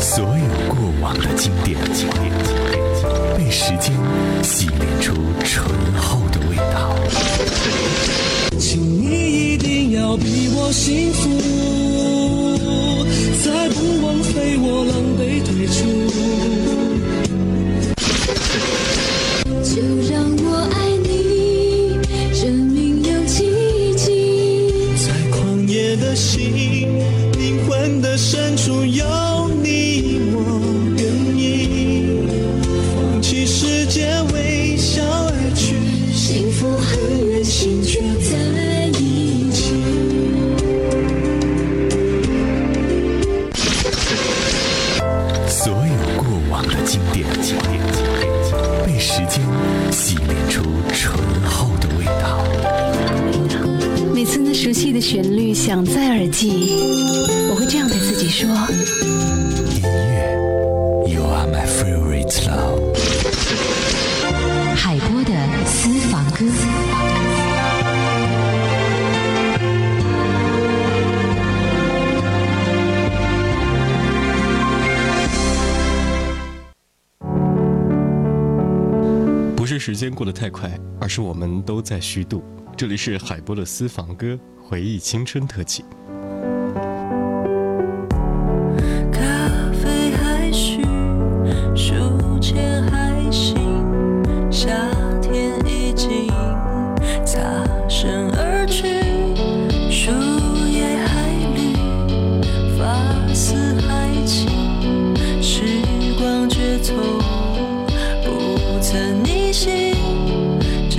所有过往的经典，被时间洗炼出醇厚的味道。请你一定要比我幸福，再不枉费我狼狈退出。就让我爱你，证明有奇迹。在旷野的心，时间过得太快，而是我们都在虚度。这里是海波的私房歌，回忆青春特辑。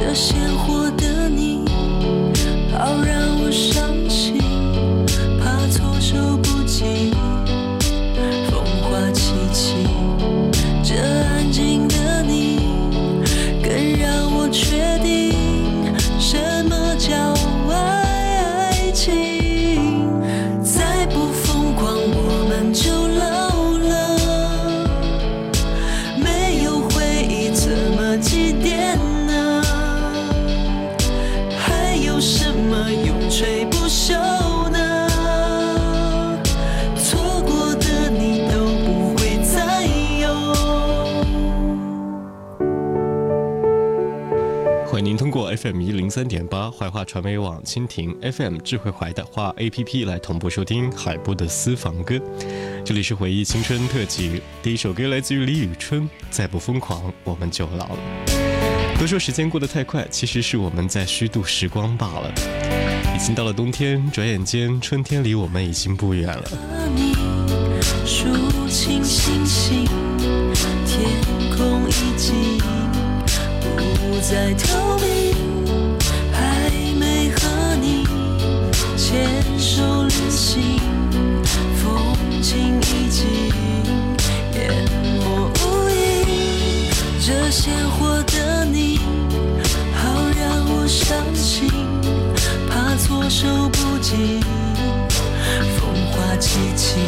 这些零三点八怀化传媒网、蜻蜓 FM 智慧怀的话 APP 来同步收听海波的私房歌。这里是回忆青春特辑，第一首歌来自于李宇春，《再不疯狂我们就老了》。都说时间过得太快，其实是我们在虚度时光罢了。已经到了冬天，转眼间春天离我们已经不远了。和你数风景已经淹没无影。这鲜活的你，好让我伤心，怕措手不及。风花凄凄，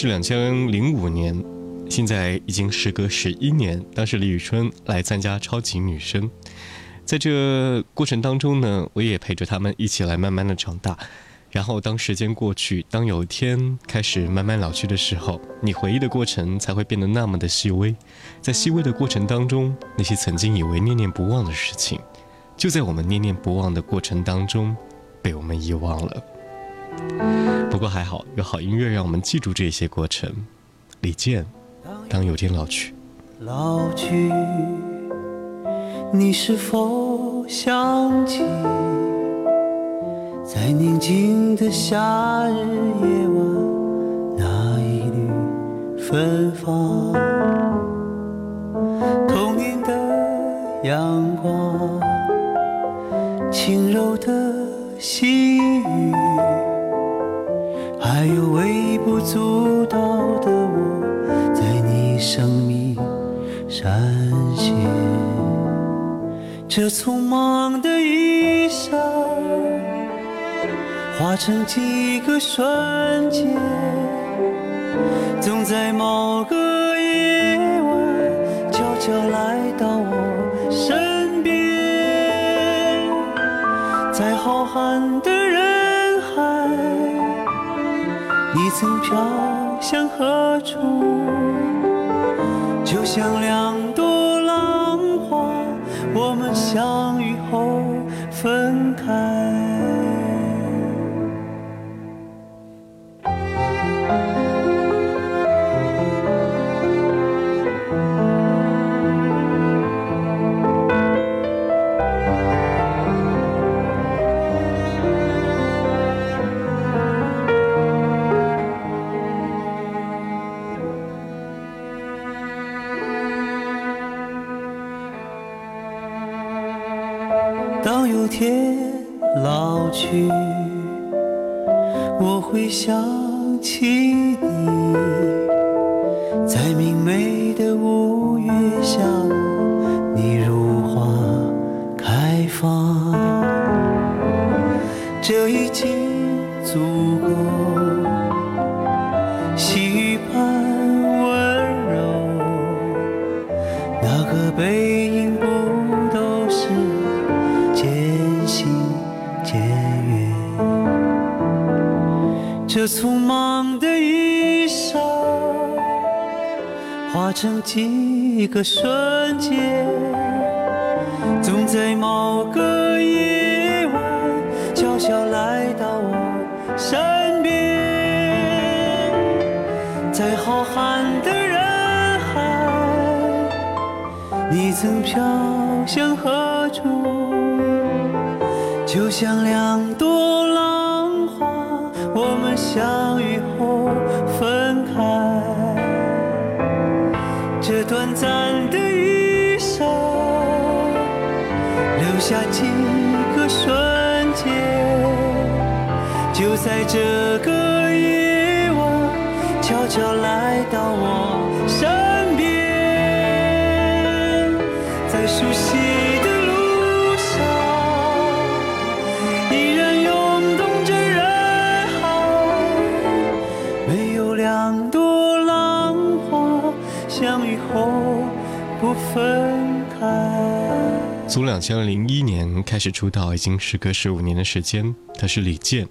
是两千零五年，现在已经时隔十一年。当时李宇春来参加超级女声，在这过程当中呢，我也陪着他们一起来慢慢的长大。然后当时间过去，当有一天开始慢慢老去的时候，你回忆的过程才会变得那么的细微。在细微的过程当中，那些曾经以为念念不忘的事情，就在我们念念不忘的过程当中，被我们遗忘了。不过还好，有好音乐让我们记住这些过程。李健，当有天老去，老去，你是否想起，在宁静的夏日夜晚，那一缕芬芳，童年的阳光，轻柔的细微不足道的我，在你生命闪现。这匆忙的一生，化成几个瞬间，总在某个夜晚，悄悄来到我身边，在浩瀚曾飘向何处？就像两这已经足够，细雨般温柔，那个背影不都是渐行渐远？这匆忙的一生，化成几个瞬间，总在某个身边，在浩瀚的人海。你曾飘向何处？就像两朵浪花，我们相遇后分开。这短暂的一生，留下就在这个夜晚，悄悄来到我身边。在熟悉的路上，依然涌动着人海。没有两朵浪花相遇后不分开。从两千零一年开始出道，已经时隔十五年的时间。他是李健，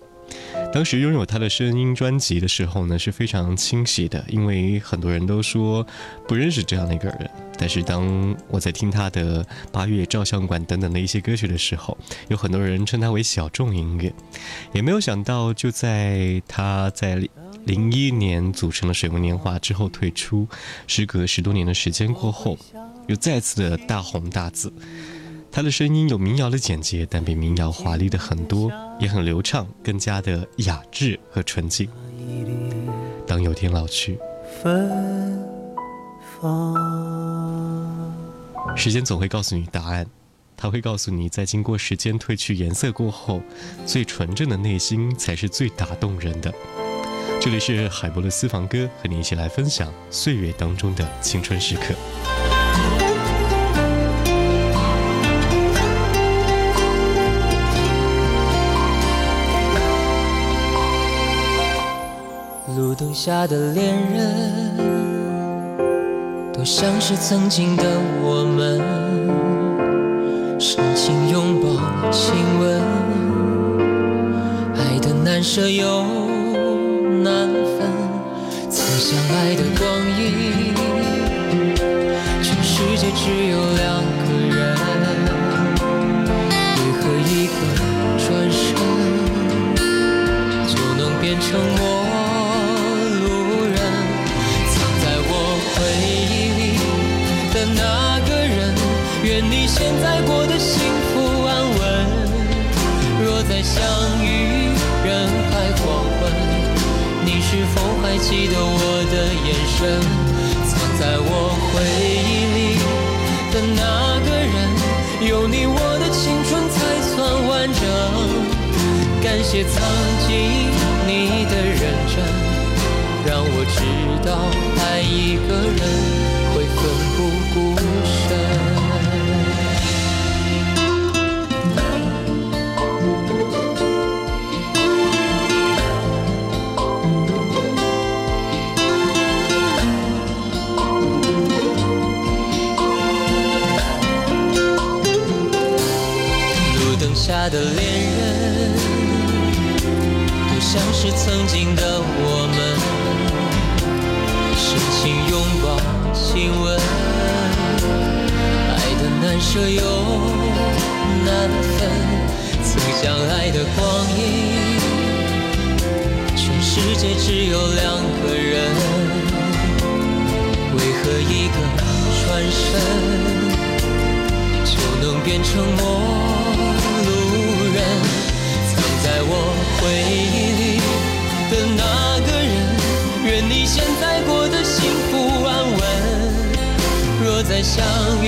当时拥有他的声音专辑的时候呢，是非常清晰的，因为很多人都说不认识这样的一个人。但是当我在听他的《八月照相馆》等等的一些歌曲的时候，有很多人称他为小众音乐，也没有想到就在他在零一年组成了水木年华之后退出，时隔十多年的时间过后，又再次的大红大紫。他的声音有民谣的简洁，但比民谣华丽的很多，也很流畅，更加的雅致和纯净。当有天老去，芬芳。时间总会告诉你答案，它会告诉你，在经过时间褪去颜色过后，最纯正的内心才是最打动人的。这里是海波的私房歌，和你一起来分享岁月当中的青春时刻。灯下的恋人，多像是曾经的我们，深情拥抱，亲吻，爱的难舍又难分，曾相爱的知道爱一个人会奋不舍又难分。曾相爱的光阴，全世界只有两个人，为何一个转身？就能变成陌路人。藏在我回忆里的那个人，愿你现在过得幸福安稳。若再相遇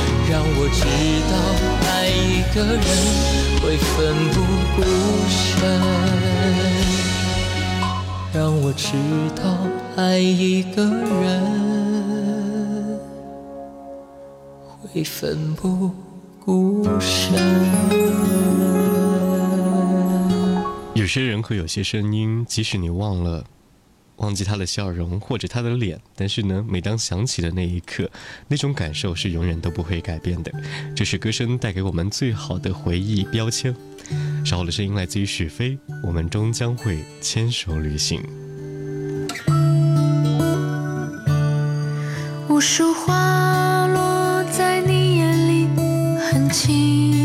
让我知道爱一个人会奋不顾身，让我知道爱一个人会奋不顾身。有些人和有些声音，即使你忘了忘记他的笑容或者他的脸，但是呢，每当想起的那一刻，那种感受是永远都不会改变的。这是歌声带给我们最好的回忆标签。稍后的声音来自于许飞，我们终将会牵手旅行。无数花落在你眼里，很轻。